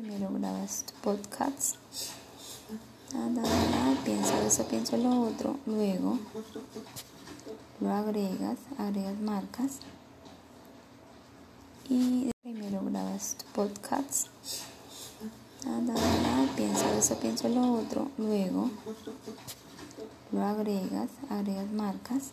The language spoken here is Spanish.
Primero grabas este tu podcast. Nada, nada, pienso eso, pienso lo otro. Luego lo agregas, agregas marcas. Y primero grabas este tu podcast. Nada, nada, pienso eso, pienso lo otro. Luego lo agregas, agregas marcas.